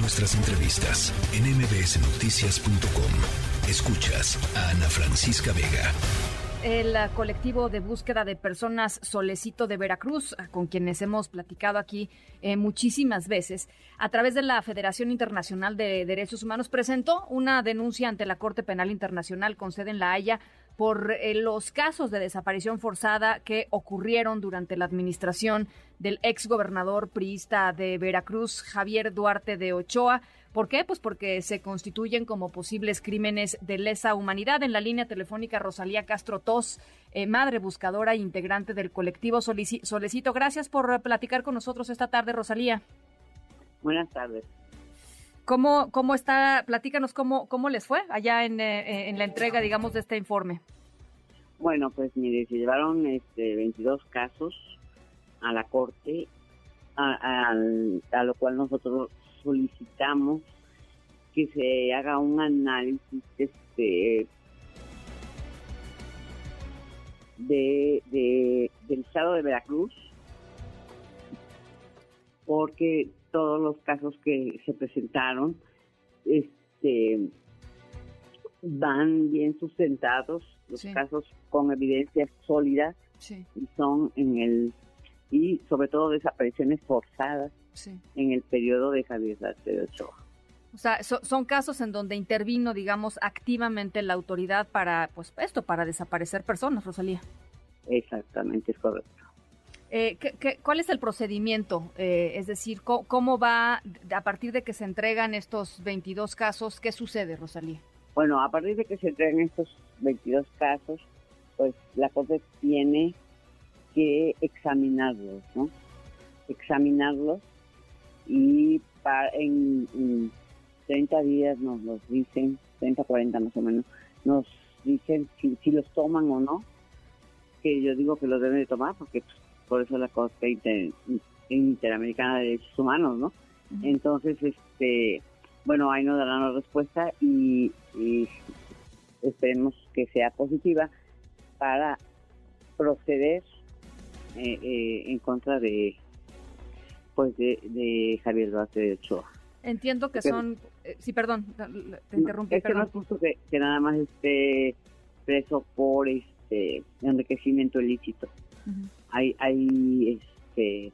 Nuestras entrevistas en mbsnoticias.com. Escuchas a Ana Francisca Vega. El colectivo de búsqueda de personas Solecito de Veracruz, con quienes hemos platicado aquí eh, muchísimas veces, a través de la Federación Internacional de Derechos Humanos, presentó una denuncia ante la Corte Penal Internacional con sede en La Haya por eh, los casos de desaparición forzada que ocurrieron durante la administración del exgobernador priista de Veracruz, Javier Duarte de Ochoa. ¿Por qué? Pues porque se constituyen como posibles crímenes de lesa humanidad. En la línea telefónica Rosalía Castro Tos, eh, madre buscadora e integrante del colectivo Solecito. Gracias por platicar con nosotros esta tarde, Rosalía. Buenas tardes. ¿Cómo, cómo está? Platícanos cómo, cómo les fue allá en, eh, en la entrega, digamos, de este informe. Bueno, pues mire, se llevaron este, 22 casos a la corte, a, a, lo cual nosotros solicitamos que se haga un análisis este, de, de, del estado de Veracruz, porque todos los casos que se presentaron este, van bien sustentados, los casos con evidencias sólidas y son en el y sobre todo desapariciones forzadas en el periodo de Javier de Ochoa. O sea, son casos en donde intervino, digamos, activamente la autoridad para, pues, esto, para desaparecer personas, Rosalía. Exactamente, es correcto. Eh, ¿qué, cuál es el procedimiento? Eh, es decir, ¿cómo, va, a partir de que se entregan estos 22 casos, qué sucede, Rosalía? Bueno, a partir de que se entregan estos 22 casos, pues la Corte tiene que examinarlos, ¿no? Examinarlos y en, 30 días nos los dicen, 30, 40 más o menos, nos dicen si, si los toman o no, que yo digo que los deben de tomar porque pues, por eso la Corte Interamericana de Derechos Humanos, ¿no? Entonces, este, bueno, ahí nos darán la respuesta y, esperemos que sea positiva para proceder eh, eh, en contra de pues de, Javier Duarte de Ochoa. Entiendo que son, eh, sí, perdón, te interrumpí. Es que no es justo que, nada más esté preso por este enriquecimiento ilícito hay, hay este,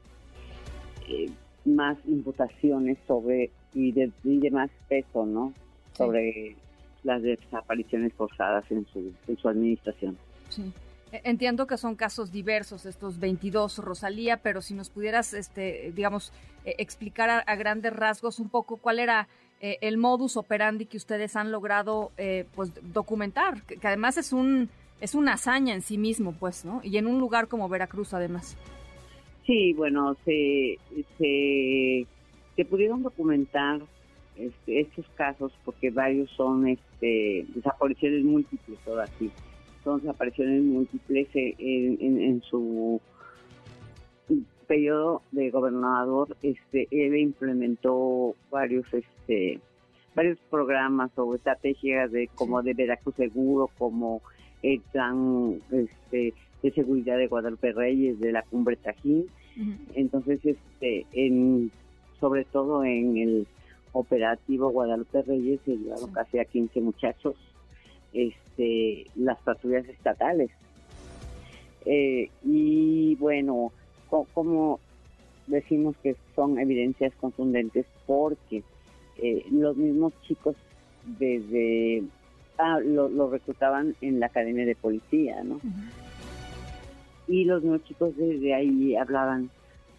eh, más imputaciones sobre y de, más peso, ¿no? Sobre las desapariciones forzadas en su, en su administración. Sí. E, entiendo que son casos diversos estos 22, Rosalía, pero si nos pudieras, este, digamos, e, explicar a, grandes rasgos un poco cuál era eh, el modus operandi que ustedes han logrado, eh, pues, documentar, que, además es un es una hazaña en sí mismo, pues, ¿no? Y en un lugar como Veracruz, además. Sí, bueno, se, se, pudieron documentar este, estos casos porque varios son este, desapariciones múltiples, todas así. Son desapariciones múltiples en, en, su periodo de gobernador, este, él implementó varios, este, varios programas o estrategias de como de Veracruz seguro, como el plan este, de seguridad de Guadalupe Reyes de la cumbre Tajín. Entonces, este, en, sobre todo en el operativo Guadalupe Reyes se llevaron casi a 15 muchachos, este, las patrullas estatales. Eh, y bueno, como decimos que son evidencias contundentes porque eh, los mismos chicos desde ah, lo, reclutaban en la academia de policía, ¿no? Y los nuevos chicos desde ahí hablaban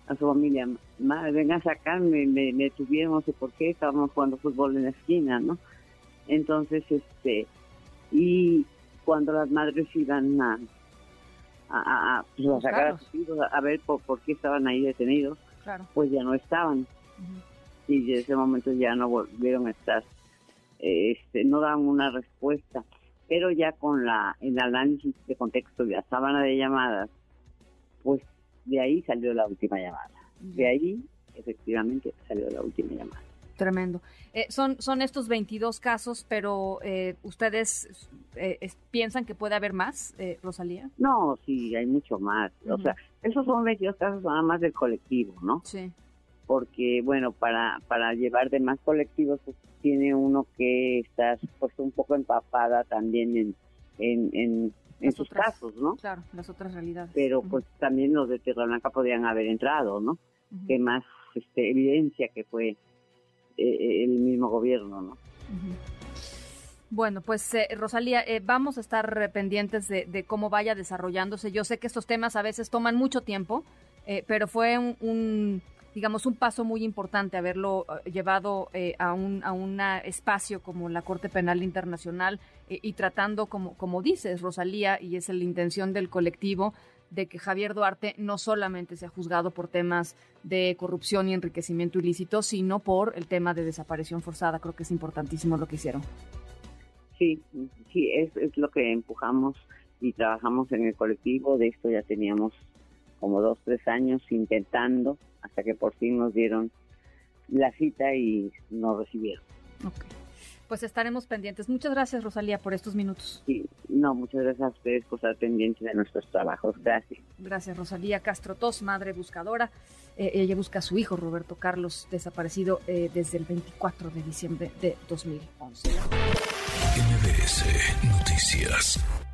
a su familia, madre, ven a sacarme, me, me tuvieron, no sé por qué, estábamos jugando fútbol en la esquina, ¿no? Entonces, este, y cuando las madres iban a, a, a, pues, sacar a sus hijos, a, ver por, por, qué estaban ahí detenidos, pues ya no estaban. Y desde ese momento ya no volvieron a estar este, no dan una respuesta. Pero ya con la el análisis de contexto de la sábana de llamadas, pues de ahí salió la última llamada. De ahí, efectivamente, salió la última llamada. Tremendo. Eh, son, son estos 22 casos, pero eh, ¿ustedes eh, piensan que puede haber más, Rosalía? No, sí, hay mucho más. O sea, esos son 22 casos nada más del colectivo, ¿no? Sí. Porque bueno, para, para llevar demás colectivos pues, tiene uno que estar pues un poco empapada también en, en, en, sus casos, ¿no? Claro, las otras realidades. Pero pues también los de Tierra Blanca podrían haber entrado, ¿no? Que más este, evidencia que fue eh, el mismo gobierno, ¿no? Bueno, pues eh, Rosalía, eh, vamos a estar pendientes de, cómo vaya desarrollándose. Yo sé que estos temas a veces toman mucho tiempo, pero fue un digamos, un paso muy importante haberlo eh, llevado eh, a, un a un espacio como la Corte Penal Internacional eh, y tratando, como, como dices, Rosalía, y es la intención del colectivo, de que Javier Duarte no solamente sea juzgado por temas de corrupción y enriquecimiento ilícito, sino por el tema de desaparición forzada. Creo que es importantísimo lo que hicieron. Sí, sí, es, es lo que empujamos y trabajamos en el colectivo. De esto ya teníamos como dos, tres años intentando hasta que por fin nos dieron la cita y nos recibieron. Okay. Pues estaremos pendientes. Muchas gracias, Rosalía, por estos minutos. Sí, no, muchas gracias a ustedes por estar pendientes de nuestros trabajos. Gracias. Gracias, Rosalía Castro Tos, madre buscadora. Eh, ella busca a su hijo, Roberto Carlos, desaparecido eh, desde el 24 de diciembre de 2011. MBS Noticias.